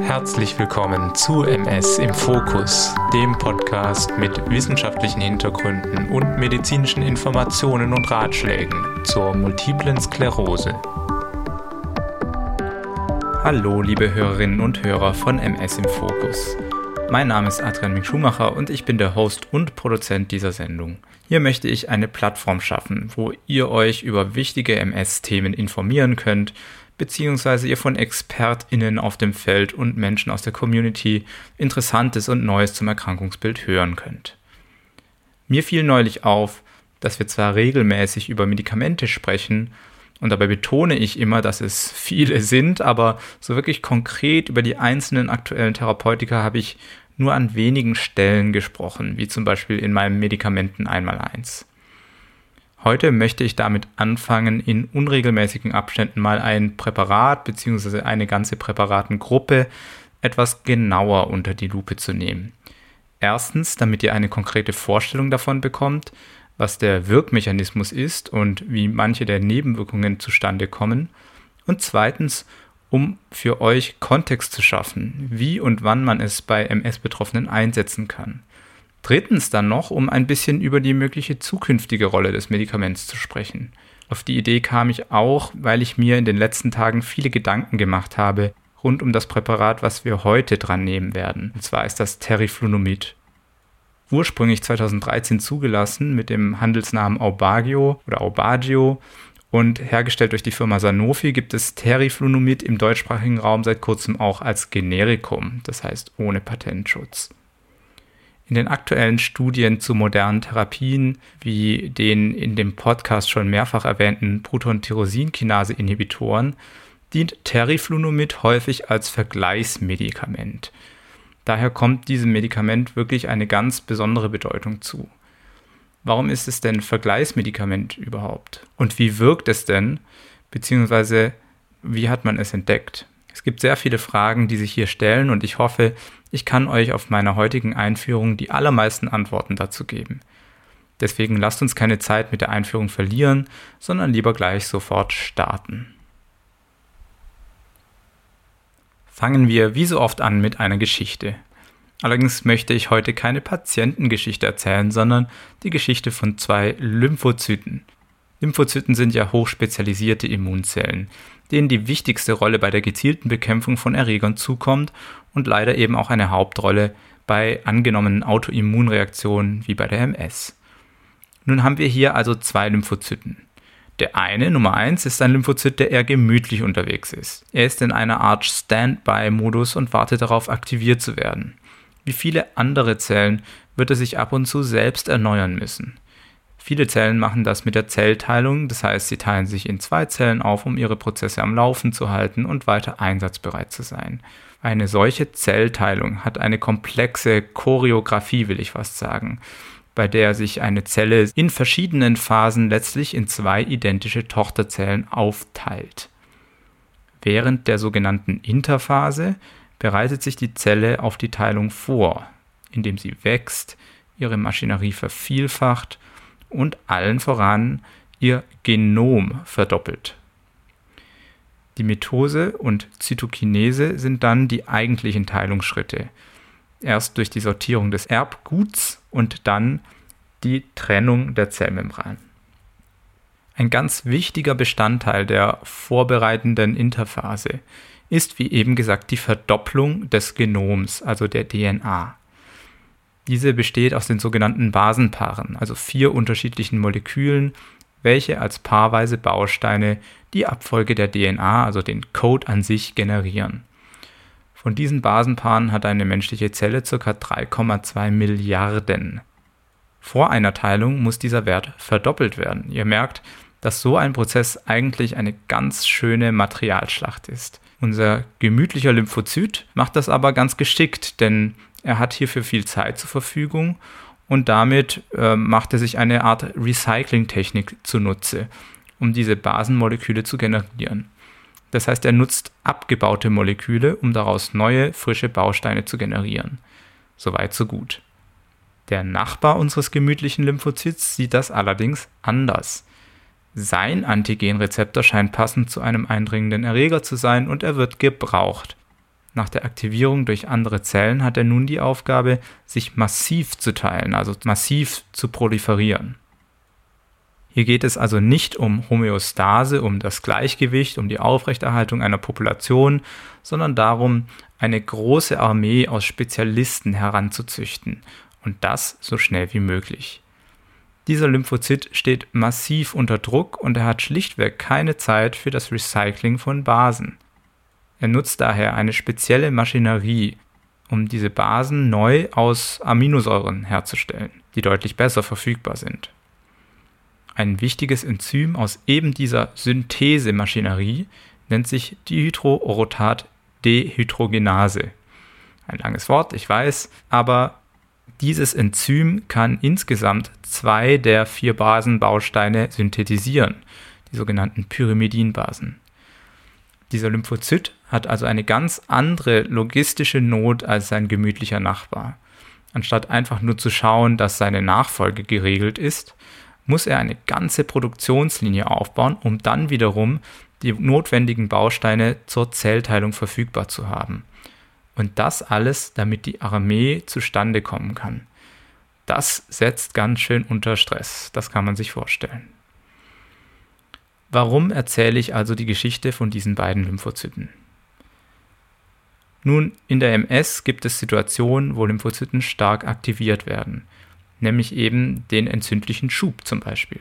Herzlich willkommen zu MS im Fokus, dem Podcast mit wissenschaftlichen Hintergründen und medizinischen Informationen und Ratschlägen zur multiplen Sklerose. Hallo, liebe Hörerinnen und Hörer von MS im Fokus. Mein Name ist Adrian Mink Schumacher und ich bin der Host und Produzent dieser Sendung. Hier möchte ich eine Plattform schaffen, wo ihr euch über wichtige MS-Themen informieren könnt beziehungsweise ihr von ExpertInnen auf dem Feld und Menschen aus der Community Interessantes und Neues zum Erkrankungsbild hören könnt. Mir fiel neulich auf, dass wir zwar regelmäßig über Medikamente sprechen, und dabei betone ich immer, dass es viele sind, aber so wirklich konkret über die einzelnen aktuellen Therapeutika habe ich nur an wenigen Stellen gesprochen, wie zum Beispiel in meinem Medikamenten einmal eins. Heute möchte ich damit anfangen, in unregelmäßigen Abständen mal ein Präparat bzw. eine ganze Präparatengruppe etwas genauer unter die Lupe zu nehmen. Erstens, damit ihr eine konkrete Vorstellung davon bekommt, was der Wirkmechanismus ist und wie manche der Nebenwirkungen zustande kommen. Und zweitens, um für euch Kontext zu schaffen, wie und wann man es bei MS-Betroffenen einsetzen kann. Drittens dann noch, um ein bisschen über die mögliche zukünftige Rolle des Medikaments zu sprechen. Auf die Idee kam ich auch, weil ich mir in den letzten Tagen viele Gedanken gemacht habe rund um das Präparat, was wir heute dran nehmen werden. Und zwar ist das Teriflunomid. Ursprünglich 2013 zugelassen mit dem Handelsnamen Aubagio oder Aubagio und hergestellt durch die Firma Sanofi gibt es Teriflunomid im deutschsprachigen Raum seit kurzem auch als Generikum, das heißt ohne Patentschutz. In den aktuellen Studien zu modernen Therapien, wie den in dem Podcast schon mehrfach erwähnten Proton-Tyrosinkinase-Inhibitoren, dient Teriflunomid häufig als Vergleichsmedikament. Daher kommt diesem Medikament wirklich eine ganz besondere Bedeutung zu. Warum ist es denn Vergleichsmedikament überhaupt? Und wie wirkt es denn? Beziehungsweise wie hat man es entdeckt? Es gibt sehr viele Fragen, die sich hier stellen und ich hoffe, ich kann euch auf meiner heutigen Einführung die allermeisten Antworten dazu geben. Deswegen lasst uns keine Zeit mit der Einführung verlieren, sondern lieber gleich sofort starten. Fangen wir wie so oft an mit einer Geschichte. Allerdings möchte ich heute keine Patientengeschichte erzählen, sondern die Geschichte von zwei Lymphozyten. Lymphozyten sind ja hochspezialisierte Immunzellen, denen die wichtigste Rolle bei der gezielten Bekämpfung von Erregern zukommt und leider eben auch eine Hauptrolle bei angenommenen Autoimmunreaktionen wie bei der MS. Nun haben wir hier also zwei Lymphozyten. Der eine, Nummer 1, ist ein Lymphozyt, der eher gemütlich unterwegs ist. Er ist in einer Art Standby-Modus und wartet darauf, aktiviert zu werden. Wie viele andere Zellen wird er sich ab und zu selbst erneuern müssen. Viele Zellen machen das mit der Zellteilung, das heißt, sie teilen sich in zwei Zellen auf, um ihre Prozesse am Laufen zu halten und weiter einsatzbereit zu sein. Eine solche Zellteilung hat eine komplexe Choreografie, will ich fast sagen, bei der sich eine Zelle in verschiedenen Phasen letztlich in zwei identische Tochterzellen aufteilt. Während der sogenannten Interphase bereitet sich die Zelle auf die Teilung vor, indem sie wächst, ihre Maschinerie vervielfacht und allen voran ihr Genom verdoppelt. Die Mitose und Zytokinese sind dann die eigentlichen Teilungsschritte. Erst durch die Sortierung des Erbguts und dann die Trennung der Zellmembran. Ein ganz wichtiger Bestandteil der vorbereitenden Interphase ist, wie eben gesagt, die Verdopplung des Genoms, also der DNA. Diese besteht aus den sogenannten Basenpaaren, also vier unterschiedlichen Molekülen, welche als paarweise Bausteine die Abfolge der DNA, also den Code an sich, generieren. Von diesen Basenpaaren hat eine menschliche Zelle ca. 3,2 Milliarden. Vor einer Teilung muss dieser Wert verdoppelt werden. Ihr merkt, dass so ein Prozess eigentlich eine ganz schöne Materialschlacht ist. Unser gemütlicher Lymphozyt macht das aber ganz geschickt, denn er hat hierfür viel Zeit zur Verfügung und damit äh, macht er sich eine Art Recycling-Technik zunutze, um diese Basenmoleküle zu generieren. Das heißt, er nutzt abgebaute Moleküle, um daraus neue, frische Bausteine zu generieren. Soweit, so gut. Der Nachbar unseres gemütlichen Lymphozyts sieht das allerdings anders. Sein Antigenrezeptor scheint passend zu einem eindringenden Erreger zu sein und er wird gebraucht. Nach der Aktivierung durch andere Zellen hat er nun die Aufgabe, sich massiv zu teilen, also massiv zu proliferieren. Hier geht es also nicht um Homöostase, um das Gleichgewicht, um die Aufrechterhaltung einer Population, sondern darum, eine große Armee aus Spezialisten heranzuzüchten und das so schnell wie möglich. Dieser Lymphozyt steht massiv unter Druck und er hat schlichtweg keine Zeit für das Recycling von Basen. Er nutzt daher eine spezielle Maschinerie, um diese Basen neu aus Aminosäuren herzustellen, die deutlich besser verfügbar sind. Ein wichtiges Enzym aus eben dieser Synthesemaschinerie nennt sich Dihydroorotat-Dehydrogenase. Ein langes Wort, ich weiß, aber dieses Enzym kann insgesamt zwei der vier Basenbausteine synthetisieren, die sogenannten Pyrimidinbasen. Dieser Lymphozyt hat also eine ganz andere logistische Not als sein gemütlicher Nachbar. Anstatt einfach nur zu schauen, dass seine Nachfolge geregelt ist, muss er eine ganze Produktionslinie aufbauen, um dann wiederum die notwendigen Bausteine zur Zellteilung verfügbar zu haben. Und das alles, damit die Armee zustande kommen kann. Das setzt ganz schön unter Stress, das kann man sich vorstellen. Warum erzähle ich also die Geschichte von diesen beiden Lymphozyten? Nun, in der MS gibt es Situationen, wo Lymphozyten stark aktiviert werden nämlich eben den entzündlichen Schub zum Beispiel.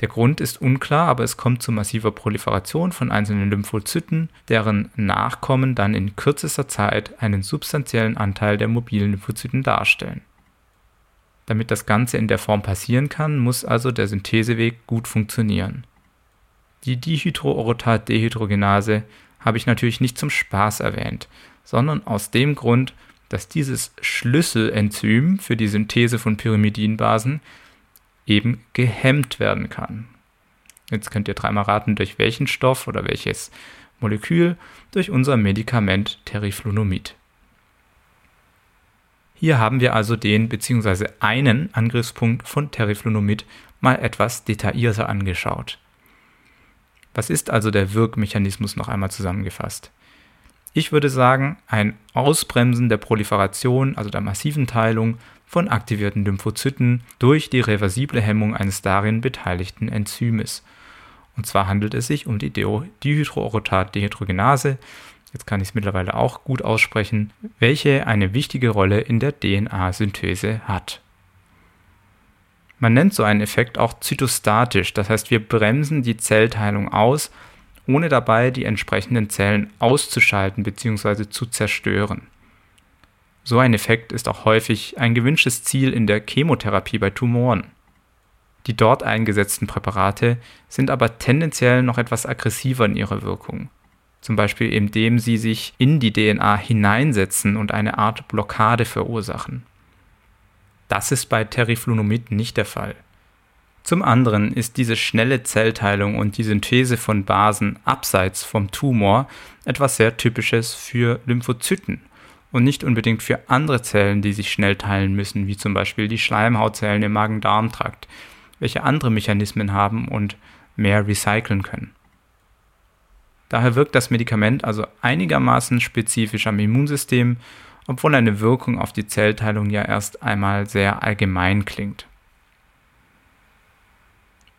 Der Grund ist unklar, aber es kommt zu massiver Proliferation von einzelnen Lymphozyten, deren Nachkommen dann in kürzester Zeit einen substanziellen Anteil der mobilen Lymphozyten darstellen. Damit das Ganze in der Form passieren kann, muss also der Syntheseweg gut funktionieren. Die Dihydroorotat-Dehydrogenase habe ich natürlich nicht zum Spaß erwähnt, sondern aus dem Grund, dass dieses Schlüsselenzym für die Synthese von Pyrimidinbasen eben gehemmt werden kann. Jetzt könnt ihr dreimal raten, durch welchen Stoff oder welches Molekül, durch unser Medikament Teriflunomid. Hier haben wir also den bzw. einen Angriffspunkt von Teriflunomid mal etwas detaillierter angeschaut. Was ist also der Wirkmechanismus noch einmal zusammengefasst? Ich würde sagen, ein Ausbremsen der Proliferation, also der massiven Teilung von aktivierten Lymphozyten durch die reversible Hemmung eines darin beteiligten Enzymes. Und zwar handelt es sich um die Dihydroorotat-Dehydrogenase, jetzt kann ich es mittlerweile auch gut aussprechen, welche eine wichtige Rolle in der DNA-Synthese hat. Man nennt so einen Effekt auch zytostatisch, das heißt wir bremsen die Zellteilung aus ohne dabei die entsprechenden Zellen auszuschalten bzw. zu zerstören. So ein Effekt ist auch häufig ein gewünschtes Ziel in der Chemotherapie bei Tumoren. Die dort eingesetzten Präparate sind aber tendenziell noch etwas aggressiver in ihrer Wirkung, zum Beispiel indem sie sich in die DNA hineinsetzen und eine Art Blockade verursachen. Das ist bei Teriflunomid nicht der Fall. Zum anderen ist diese schnelle Zellteilung und die Synthese von Basen abseits vom Tumor etwas sehr Typisches für Lymphozyten und nicht unbedingt für andere Zellen, die sich schnell teilen müssen, wie zum Beispiel die Schleimhautzellen im Magen-Darm-Trakt, welche andere Mechanismen haben und mehr recyceln können. Daher wirkt das Medikament also einigermaßen spezifisch am Immunsystem, obwohl eine Wirkung auf die Zellteilung ja erst einmal sehr allgemein klingt.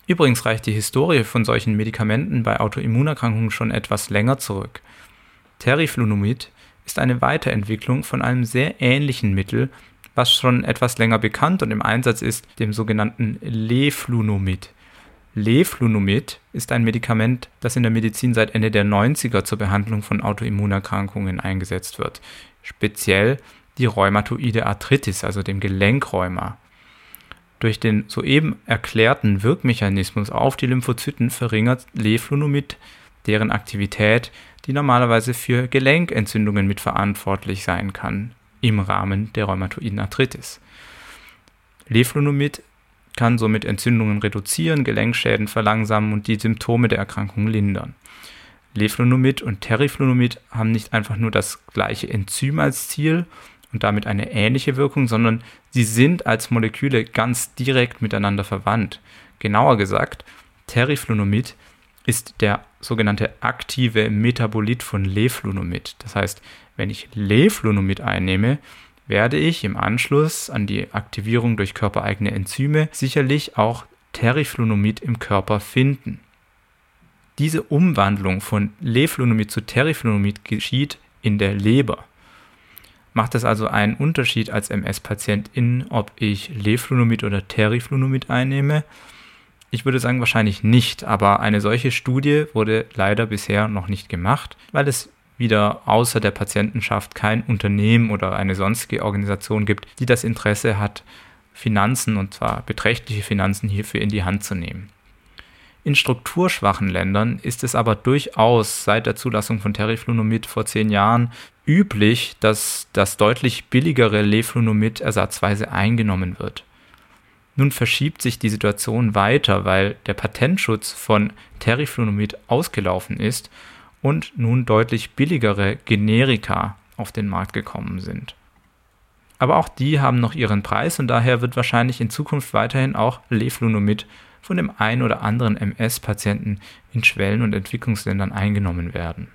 Übrigens reicht die Historie von solchen Medikamenten bei Autoimmunerkrankungen schon etwas länger zurück. Teriflunomid ist eine Weiterentwicklung von einem sehr ähnlichen Mittel, was schon etwas länger bekannt und im Einsatz ist, dem sogenannten Leflunomid. Leflunomid ist ein Medikament, das in der Medizin seit Ende der 90er zur Behandlung von Autoimmunerkrankungen eingesetzt wird, speziell die rheumatoide Arthritis, also dem Gelenkrheuma. Durch den soeben erklärten Wirkmechanismus auf die Lymphozyten verringert Leflunomid deren Aktivität, die normalerweise für Gelenkentzündungen mitverantwortlich sein kann im Rahmen der rheumatoiden Arthritis. Leflunomid kann somit Entzündungen reduzieren, Gelenkschäden verlangsamen und die Symptome der Erkrankung lindern. Leflunomid und Teriflunomid haben nicht einfach nur das gleiche Enzym als Ziel und damit eine ähnliche Wirkung, sondern sie sind als Moleküle ganz direkt miteinander verwandt. Genauer gesagt, Teriflunomid ist der sogenannte aktive Metabolit von Leflunomid. Das heißt, wenn ich Leflunomid einnehme, werde ich im Anschluss an die Aktivierung durch körpereigene Enzyme sicherlich auch Teriflunomid im Körper finden. Diese Umwandlung von Leflunomid zu Teriflunomid geschieht in der Leber. Macht es also einen Unterschied als MS-Patientin, ob ich Leflunomid oder Teriflunomid einnehme? Ich würde sagen wahrscheinlich nicht, aber eine solche Studie wurde leider bisher noch nicht gemacht, weil es wieder außer der Patientenschaft kein Unternehmen oder eine sonstige Organisation gibt, die das Interesse hat, Finanzen und zwar beträchtliche Finanzen hierfür in die Hand zu nehmen. In strukturschwachen Ländern ist es aber durchaus seit der Zulassung von Teriflunomid vor zehn Jahren üblich, dass das deutlich billigere Leflunomid ersatzweise eingenommen wird. Nun verschiebt sich die Situation weiter, weil der Patentschutz von Teriflunomid ausgelaufen ist und nun deutlich billigere Generika auf den Markt gekommen sind. Aber auch die haben noch ihren Preis und daher wird wahrscheinlich in Zukunft weiterhin auch Leflunomid von dem einen oder anderen MS-Patienten in Schwellen- und Entwicklungsländern eingenommen werden.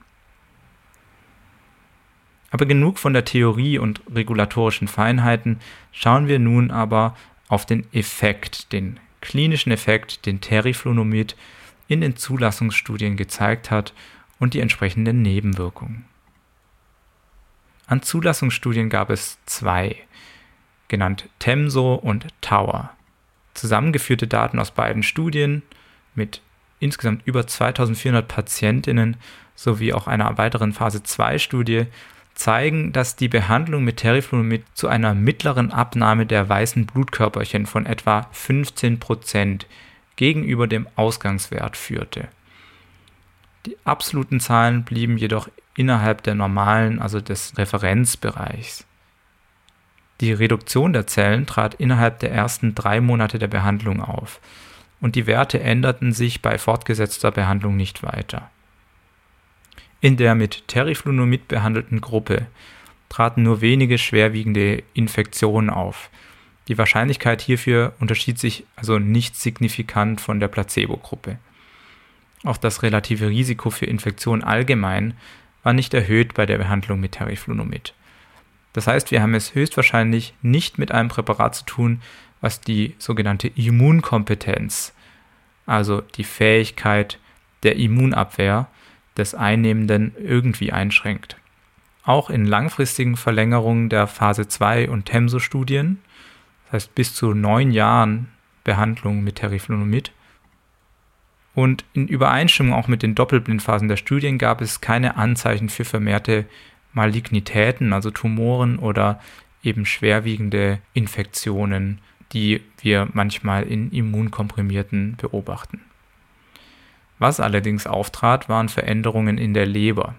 Aber genug von der Theorie und regulatorischen Feinheiten, schauen wir nun aber auf den Effekt, den klinischen Effekt, den Teriflunomid in den Zulassungsstudien gezeigt hat und die entsprechenden Nebenwirkungen. An Zulassungsstudien gab es zwei, genannt TEMSO und Tower. Zusammengeführte Daten aus beiden Studien mit insgesamt über 2400 Patientinnen sowie auch einer weiteren Phase 2 Studie zeigen, dass die Behandlung mit Teriflunomid zu einer mittleren Abnahme der weißen Blutkörperchen von etwa 15% gegenüber dem Ausgangswert führte. Die absoluten Zahlen blieben jedoch innerhalb der normalen, also des Referenzbereichs. Die Reduktion der Zellen trat innerhalb der ersten drei Monate der Behandlung auf und die Werte änderten sich bei fortgesetzter Behandlung nicht weiter. In der mit Teriflunomid behandelten Gruppe traten nur wenige schwerwiegende Infektionen auf. Die Wahrscheinlichkeit hierfür unterschied sich also nicht signifikant von der Placebo-Gruppe. Auch das relative Risiko für Infektion allgemein war nicht erhöht bei der Behandlung mit Teriflunomid. Das heißt, wir haben es höchstwahrscheinlich nicht mit einem Präparat zu tun, was die sogenannte Immunkompetenz, also die Fähigkeit der Immunabwehr, des Einnehmenden irgendwie einschränkt. Auch in langfristigen Verlängerungen der Phase 2 und TEMSO-Studien, das heißt bis zu neun Jahren Behandlung mit Teriflunomid, und in Übereinstimmung auch mit den Doppelblindphasen der Studien gab es keine Anzeichen für vermehrte Malignitäten, also Tumoren oder eben schwerwiegende Infektionen, die wir manchmal in Immunkomprimierten beobachten. Was allerdings auftrat, waren Veränderungen in der Leber.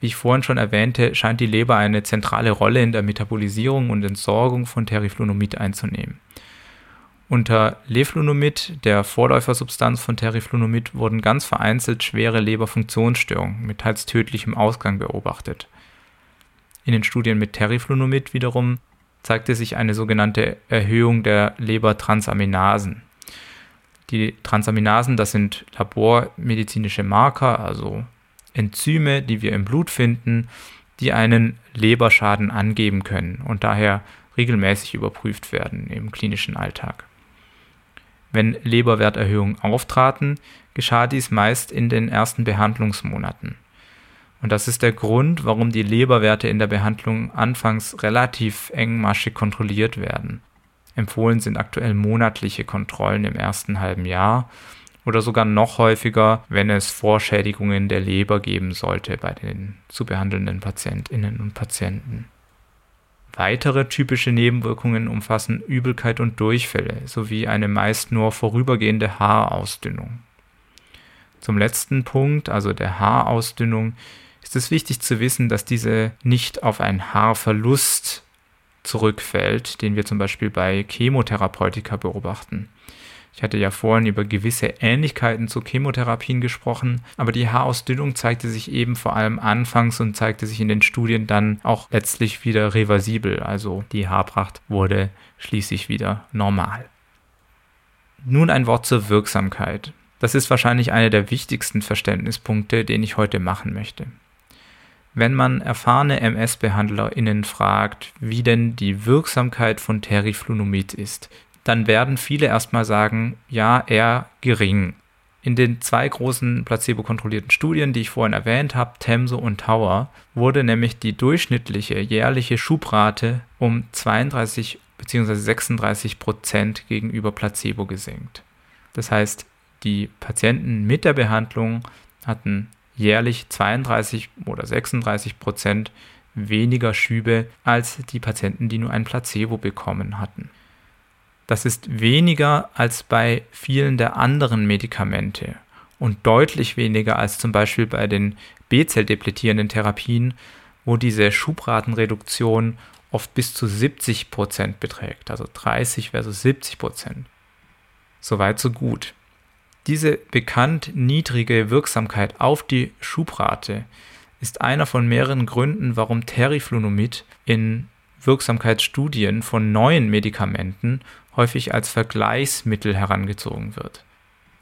Wie ich vorhin schon erwähnte, scheint die Leber eine zentrale Rolle in der Metabolisierung und Entsorgung von Teriflunomid einzunehmen. Unter Leflunomid, der Vorläufersubstanz von Teriflunomid, wurden ganz vereinzelt schwere Leberfunktionsstörungen mit teils tödlichem Ausgang beobachtet. In den Studien mit Teriflunomid wiederum zeigte sich eine sogenannte Erhöhung der Lebertransaminasen. Die Transaminasen, das sind labormedizinische Marker, also Enzyme, die wir im Blut finden, die einen Leberschaden angeben können und daher regelmäßig überprüft werden im klinischen Alltag. Wenn Leberwerterhöhungen auftraten, geschah dies meist in den ersten Behandlungsmonaten. Und das ist der Grund, warum die Leberwerte in der Behandlung anfangs relativ engmaschig kontrolliert werden. Empfohlen sind aktuell monatliche Kontrollen im ersten halben Jahr oder sogar noch häufiger, wenn es Vorschädigungen der Leber geben sollte bei den zu behandelnden Patientinnen und Patienten. Weitere typische Nebenwirkungen umfassen Übelkeit und Durchfälle sowie eine meist nur vorübergehende Haarausdünnung. Zum letzten Punkt, also der Haarausdünnung, ist es wichtig zu wissen, dass diese nicht auf einen Haarverlust zurückfällt, den wir zum Beispiel bei Chemotherapeutika beobachten. Ich hatte ja vorhin über gewisse Ähnlichkeiten zu Chemotherapien gesprochen, aber die Haarausdünnung zeigte sich eben vor allem anfangs und zeigte sich in den Studien dann auch letztlich wieder reversibel, also die Haarpracht wurde schließlich wieder normal. Nun ein Wort zur Wirksamkeit. Das ist wahrscheinlich einer der wichtigsten Verständnispunkte, den ich heute machen möchte. Wenn man erfahrene MS-BehandlerInnen fragt, wie denn die Wirksamkeit von Teriflunomid ist, dann werden viele erstmal sagen, ja, eher gering. In den zwei großen placebo-kontrollierten Studien, die ich vorhin erwähnt habe, TEMSO und Tower, wurde nämlich die durchschnittliche jährliche Schubrate um 32 bzw. 36 Prozent gegenüber Placebo gesenkt. Das heißt, die Patienten mit der Behandlung hatten jährlich 32 oder 36 Prozent weniger Schübe als die Patienten, die nur ein Placebo bekommen hatten. Das ist weniger als bei vielen der anderen Medikamente und deutlich weniger als zum Beispiel bei den B-Zell-depletierenden Therapien, wo diese Schubratenreduktion oft bis zu 70 Prozent beträgt, also 30 versus 70 Prozent. Soweit so gut. Diese bekannt niedrige Wirksamkeit auf die Schubrate ist einer von mehreren Gründen, warum Teriflunomid in Wirksamkeitsstudien von neuen Medikamenten häufig als Vergleichsmittel herangezogen wird.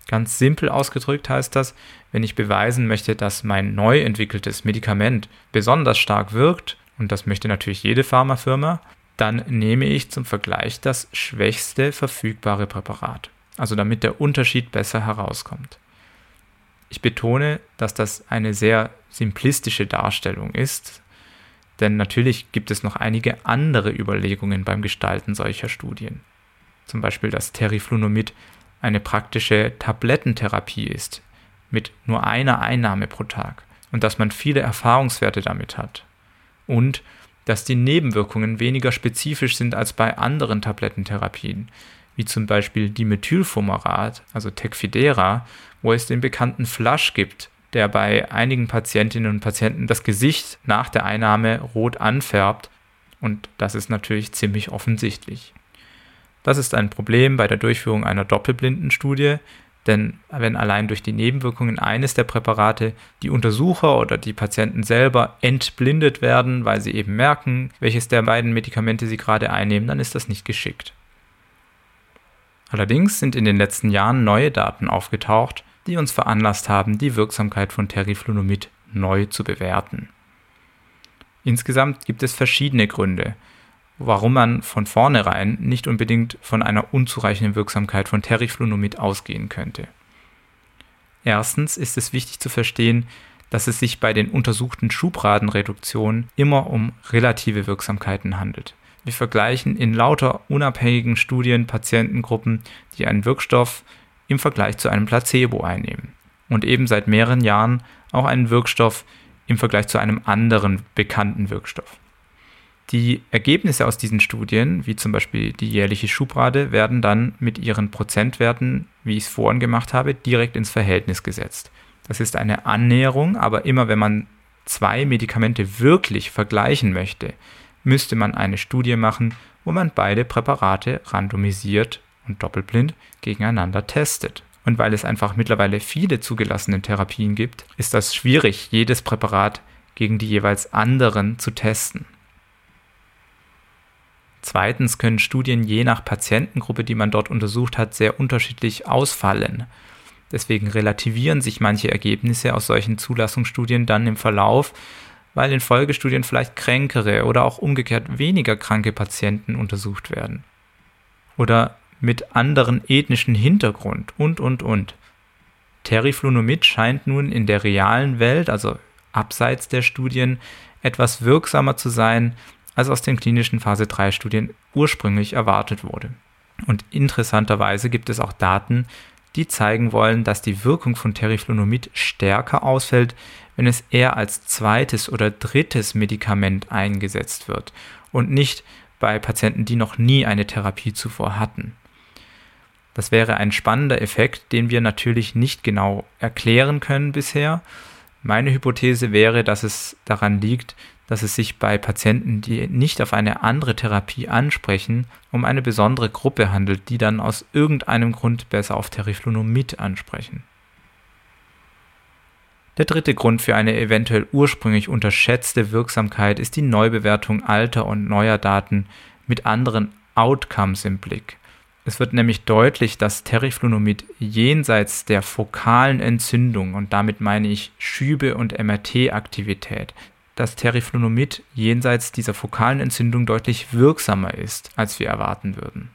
Ganz simpel ausgedrückt heißt das, wenn ich beweisen möchte, dass mein neu entwickeltes Medikament besonders stark wirkt, und das möchte natürlich jede Pharmafirma, dann nehme ich zum Vergleich das schwächste verfügbare Präparat also damit der Unterschied besser herauskommt. Ich betone, dass das eine sehr simplistische Darstellung ist, denn natürlich gibt es noch einige andere Überlegungen beim Gestalten solcher Studien. Zum Beispiel, dass Teriflunomid eine praktische Tablettentherapie ist, mit nur einer Einnahme pro Tag und dass man viele Erfahrungswerte damit hat. Und dass die Nebenwirkungen weniger spezifisch sind als bei anderen Tablettentherapien, wie zum Beispiel Dimethylfumarat, also Tecfidera, wo es den bekannten Flush gibt, der bei einigen Patientinnen und Patienten das Gesicht nach der Einnahme rot anfärbt und das ist natürlich ziemlich offensichtlich. Das ist ein Problem bei der Durchführung einer Doppelblindenstudie, denn wenn allein durch die Nebenwirkungen eines der Präparate die Untersucher oder die Patienten selber entblindet werden, weil sie eben merken, welches der beiden Medikamente sie gerade einnehmen, dann ist das nicht geschickt. Allerdings sind in den letzten Jahren neue Daten aufgetaucht, die uns veranlasst haben, die Wirksamkeit von Teriflunomid neu zu bewerten. Insgesamt gibt es verschiedene Gründe, warum man von vornherein nicht unbedingt von einer unzureichenden Wirksamkeit von Teriflunomid ausgehen könnte. Erstens ist es wichtig zu verstehen, dass es sich bei den untersuchten Schubratenreduktionen immer um relative Wirksamkeiten handelt. Wir vergleichen in lauter unabhängigen Studien Patientengruppen, die einen Wirkstoff im Vergleich zu einem Placebo einnehmen. Und eben seit mehreren Jahren auch einen Wirkstoff im Vergleich zu einem anderen bekannten Wirkstoff. Die Ergebnisse aus diesen Studien, wie zum Beispiel die jährliche Schubrate, werden dann mit ihren Prozentwerten, wie ich es vorhin gemacht habe, direkt ins Verhältnis gesetzt. Das ist eine Annäherung, aber immer wenn man zwei Medikamente wirklich vergleichen möchte, müsste man eine Studie machen, wo man beide Präparate randomisiert und doppelblind gegeneinander testet. Und weil es einfach mittlerweile viele zugelassene Therapien gibt, ist das schwierig, jedes Präparat gegen die jeweils anderen zu testen. Zweitens können Studien je nach Patientengruppe, die man dort untersucht hat, sehr unterschiedlich ausfallen. Deswegen relativieren sich manche Ergebnisse aus solchen Zulassungsstudien dann im Verlauf, weil in Folgestudien vielleicht kränkere oder auch umgekehrt weniger kranke Patienten untersucht werden. Oder mit anderen ethnischen Hintergrund und, und, und. Teriflunomid scheint nun in der realen Welt, also abseits der Studien, etwas wirksamer zu sein, als aus den klinischen Phase 3 Studien ursprünglich erwartet wurde. Und interessanterweise gibt es auch Daten, die zeigen wollen, dass die Wirkung von Teriflunomid stärker ausfällt, wenn es eher als zweites oder drittes Medikament eingesetzt wird und nicht bei Patienten, die noch nie eine Therapie zuvor hatten. Das wäre ein spannender Effekt, den wir natürlich nicht genau erklären können bisher. Meine Hypothese wäre, dass es daran liegt, dass es sich bei Patienten, die nicht auf eine andere Therapie ansprechen, um eine besondere Gruppe handelt, die dann aus irgendeinem Grund besser auf Teriflunomid ansprechen. Der dritte Grund für eine eventuell ursprünglich unterschätzte Wirksamkeit ist die Neubewertung alter und neuer Daten mit anderen Outcomes im Blick. Es wird nämlich deutlich, dass Teriflunomid jenseits der fokalen Entzündung, und damit meine ich Schübe und MRT-Aktivität, dass Teriflunomid jenseits dieser fokalen Entzündung deutlich wirksamer ist, als wir erwarten würden.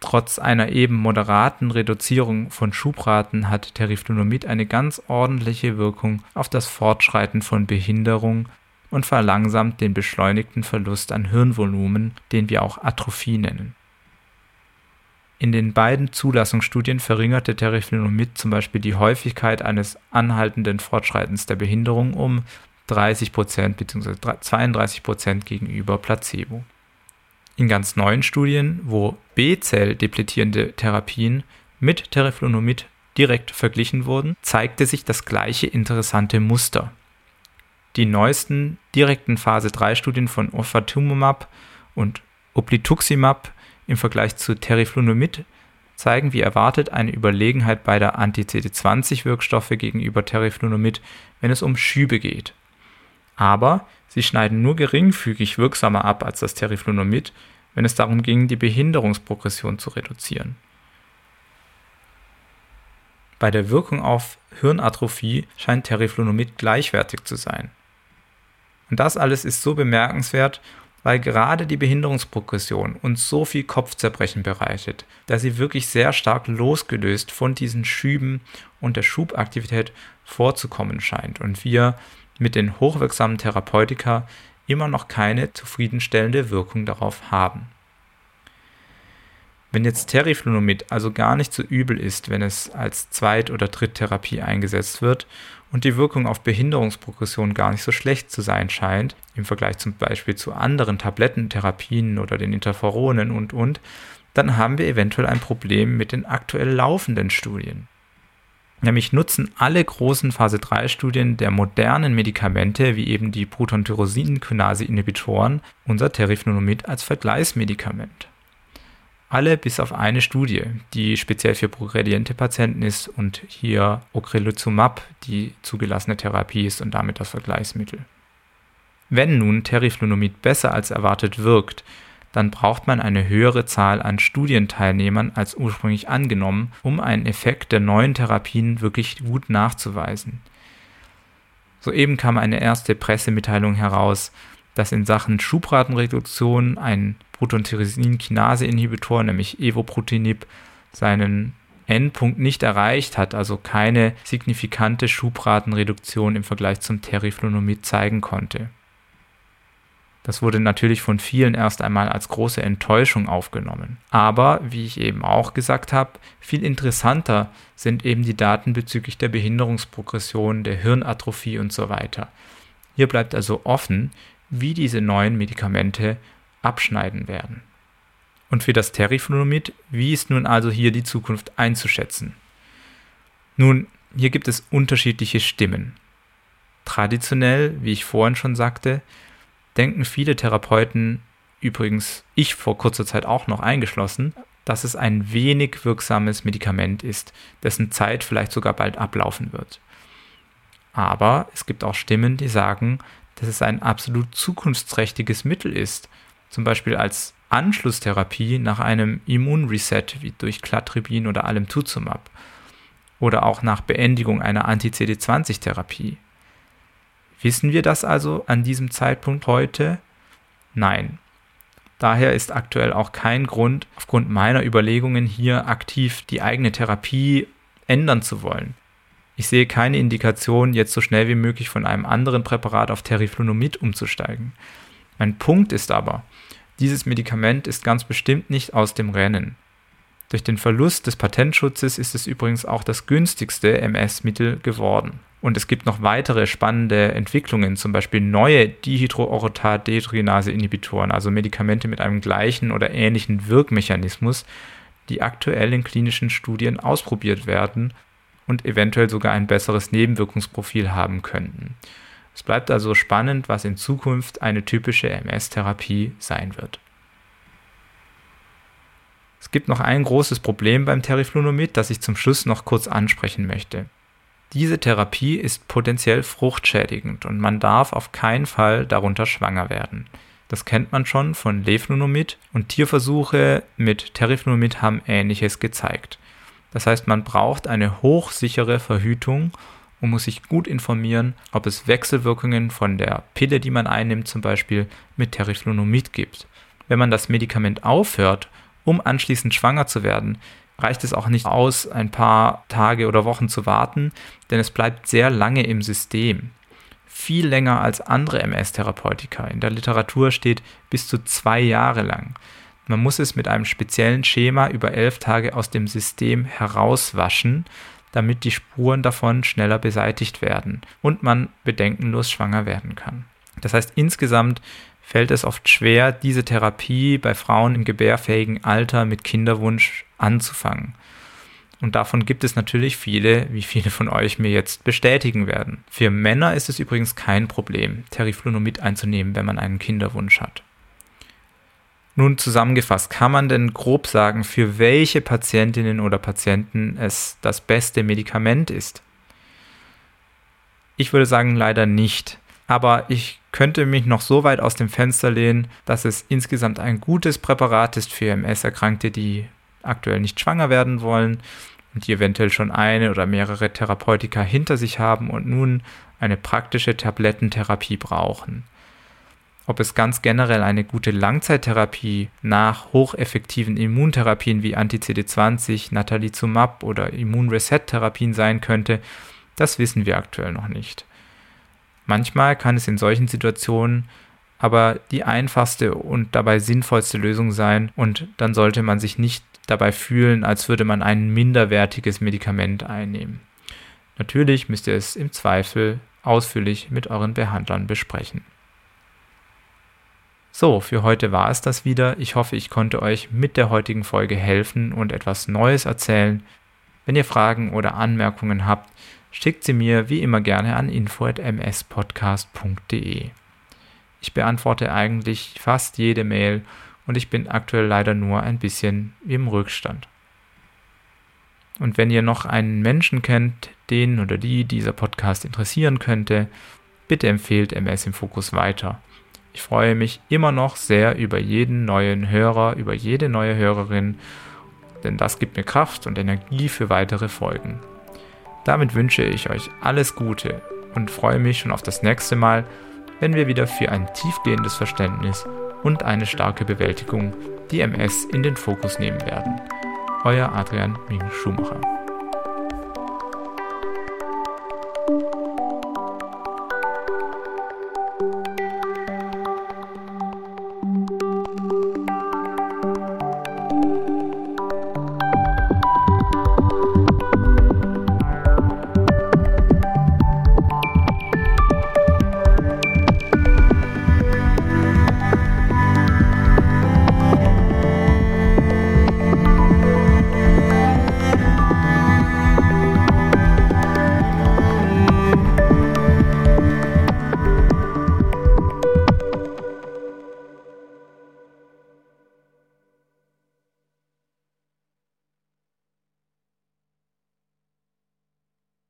Trotz einer eben moderaten Reduzierung von Schubraten hat Teriflunomid eine ganz ordentliche Wirkung auf das Fortschreiten von Behinderung und verlangsamt den beschleunigten Verlust an Hirnvolumen, den wir auch Atrophie nennen. In den beiden Zulassungsstudien verringerte Teriflunomid zum Beispiel die Häufigkeit eines anhaltenden Fortschreitens der Behinderung um 30% bzw. 32% gegenüber Placebo. In ganz neuen Studien, wo B-Zell-depletierende Therapien mit Teriflunomid direkt verglichen wurden, zeigte sich das gleiche interessante Muster. Die neuesten direkten Phase 3 Studien von Ofatumumab und Oplituximab im Vergleich zu Teriflunomid zeigen wie erwartet eine Überlegenheit beider Anti-CD20-Wirkstoffe gegenüber Teriflunomid, wenn es um Schübe geht aber sie schneiden nur geringfügig wirksamer ab als das Teriflunomid, wenn es darum ging, die Behinderungsprogression zu reduzieren. Bei der Wirkung auf Hirnatrophie scheint Teriflunomid gleichwertig zu sein. Und das alles ist so bemerkenswert, weil gerade die Behinderungsprogression uns so viel Kopfzerbrechen bereitet, dass sie wirklich sehr stark losgelöst von diesen Schüben und der Schubaktivität vorzukommen scheint und wir mit den hochwirksamen Therapeutika immer noch keine zufriedenstellende Wirkung darauf haben. Wenn jetzt Teriflunomid also gar nicht so übel ist, wenn es als Zweit- oder Dritttherapie eingesetzt wird und die Wirkung auf Behinderungsprogression gar nicht so schlecht zu sein scheint, im Vergleich zum Beispiel zu anderen Tablettentherapien oder den Interferonen und und, dann haben wir eventuell ein Problem mit den aktuell laufenden Studien. Nämlich nutzen alle großen Phase-3-Studien der modernen Medikamente, wie eben die Proton-Tyrosin-Kinase-Inhibitoren, unser Teriflunomid als Vergleichsmedikament. Alle bis auf eine Studie, die speziell für progrediente Patienten ist und hier Ocrelizumab die zugelassene Therapie ist und damit das Vergleichsmittel. Wenn nun Teriflunomid besser als erwartet wirkt, dann braucht man eine höhere Zahl an Studienteilnehmern als ursprünglich angenommen, um einen Effekt der neuen Therapien wirklich gut nachzuweisen. Soeben kam eine erste Pressemitteilung heraus, dass in Sachen Schubratenreduktion ein Protontyrosin-Kinase-Inhibitor, nämlich Evobrutinib, seinen Endpunkt nicht erreicht hat, also keine signifikante Schubratenreduktion im Vergleich zum Teriflunomid zeigen konnte. Das wurde natürlich von vielen erst einmal als große Enttäuschung aufgenommen. Aber, wie ich eben auch gesagt habe, viel interessanter sind eben die Daten bezüglich der Behinderungsprogression, der Hirnatrophie und so weiter. Hier bleibt also offen, wie diese neuen Medikamente abschneiden werden. Und für das Teriflunomid, wie ist nun also hier die Zukunft einzuschätzen? Nun, hier gibt es unterschiedliche Stimmen. Traditionell, wie ich vorhin schon sagte, denken viele Therapeuten, übrigens ich vor kurzer Zeit auch noch eingeschlossen, dass es ein wenig wirksames Medikament ist, dessen Zeit vielleicht sogar bald ablaufen wird. Aber es gibt auch Stimmen, die sagen, dass es ein absolut zukunftsträchtiges Mittel ist, zum Beispiel als Anschlusstherapie nach einem Immunreset wie durch Cladribin oder Alemtuzumab oder auch nach Beendigung einer Anti-CD20-Therapie. Wissen wir das also an diesem Zeitpunkt heute? Nein. Daher ist aktuell auch kein Grund, aufgrund meiner Überlegungen hier aktiv die eigene Therapie ändern zu wollen. Ich sehe keine Indikation, jetzt so schnell wie möglich von einem anderen Präparat auf Teriflunomid umzusteigen. Mein Punkt ist aber, dieses Medikament ist ganz bestimmt nicht aus dem Rennen. Durch den Verlust des Patentschutzes ist es übrigens auch das günstigste MS-Mittel geworden. Und es gibt noch weitere spannende Entwicklungen, zum Beispiel neue Dihydroorotat-Dehydrinase-Inhibitoren, also Medikamente mit einem gleichen oder ähnlichen Wirkmechanismus, die aktuell in klinischen Studien ausprobiert werden und eventuell sogar ein besseres Nebenwirkungsprofil haben könnten. Es bleibt also spannend, was in Zukunft eine typische MS-Therapie sein wird. Es gibt noch ein großes Problem beim Teriflunomid, das ich zum Schluss noch kurz ansprechen möchte. Diese Therapie ist potenziell fruchtschädigend und man darf auf keinen Fall darunter schwanger werden. Das kennt man schon von Leflunomid und Tierversuche mit Teriflunomid haben ähnliches gezeigt. Das heißt, man braucht eine hochsichere Verhütung und muss sich gut informieren, ob es Wechselwirkungen von der Pille, die man einnimmt, zum Beispiel mit Teriflunomid gibt. Wenn man das Medikament aufhört, um anschließend schwanger zu werden, reicht es auch nicht aus, ein paar Tage oder Wochen zu warten, denn es bleibt sehr lange im System. Viel länger als andere MS-Therapeutika. In der Literatur steht bis zu zwei Jahre lang. Man muss es mit einem speziellen Schema über elf Tage aus dem System herauswaschen, damit die Spuren davon schneller beseitigt werden und man bedenkenlos schwanger werden kann. Das heißt, insgesamt fällt es oft schwer, diese Therapie bei Frauen im gebärfähigen Alter mit Kinderwunsch anzufangen. Und davon gibt es natürlich viele, wie viele von euch mir jetzt bestätigen werden. Für Männer ist es übrigens kein Problem, Teriflunomid einzunehmen, wenn man einen Kinderwunsch hat. Nun zusammengefasst, kann man denn grob sagen, für welche Patientinnen oder Patienten es das beste Medikament ist? Ich würde sagen, leider nicht. Aber ich könnte mich noch so weit aus dem Fenster lehnen, dass es insgesamt ein gutes Präparat ist für MS-Erkrankte, die aktuell nicht schwanger werden wollen und die eventuell schon eine oder mehrere Therapeutika hinter sich haben und nun eine praktische Tablettentherapie brauchen. Ob es ganz generell eine gute Langzeittherapie nach hocheffektiven Immuntherapien wie Anti-CD20, Natalizumab oder Immunreset-Therapien sein könnte, das wissen wir aktuell noch nicht. Manchmal kann es in solchen Situationen aber die einfachste und dabei sinnvollste Lösung sein und dann sollte man sich nicht dabei fühlen, als würde man ein minderwertiges Medikament einnehmen. Natürlich müsst ihr es im Zweifel ausführlich mit euren Behandlern besprechen. So, für heute war es das wieder. Ich hoffe, ich konnte euch mit der heutigen Folge helfen und etwas Neues erzählen. Wenn ihr Fragen oder Anmerkungen habt, schickt sie mir wie immer gerne an info@mspodcast.de. Ich beantworte eigentlich fast jede Mail und ich bin aktuell leider nur ein bisschen im Rückstand. Und wenn ihr noch einen Menschen kennt, den oder die dieser Podcast interessieren könnte, bitte empfehlt MS im Fokus weiter. Ich freue mich immer noch sehr über jeden neuen Hörer, über jede neue Hörerin, denn das gibt mir Kraft und Energie für weitere Folgen. Damit wünsche ich euch alles Gute und freue mich schon auf das nächste Mal, wenn wir wieder für ein tiefgehendes Verständnis und eine starke Bewältigung die MS in den Fokus nehmen werden. Euer Adrian Ming Schumacher.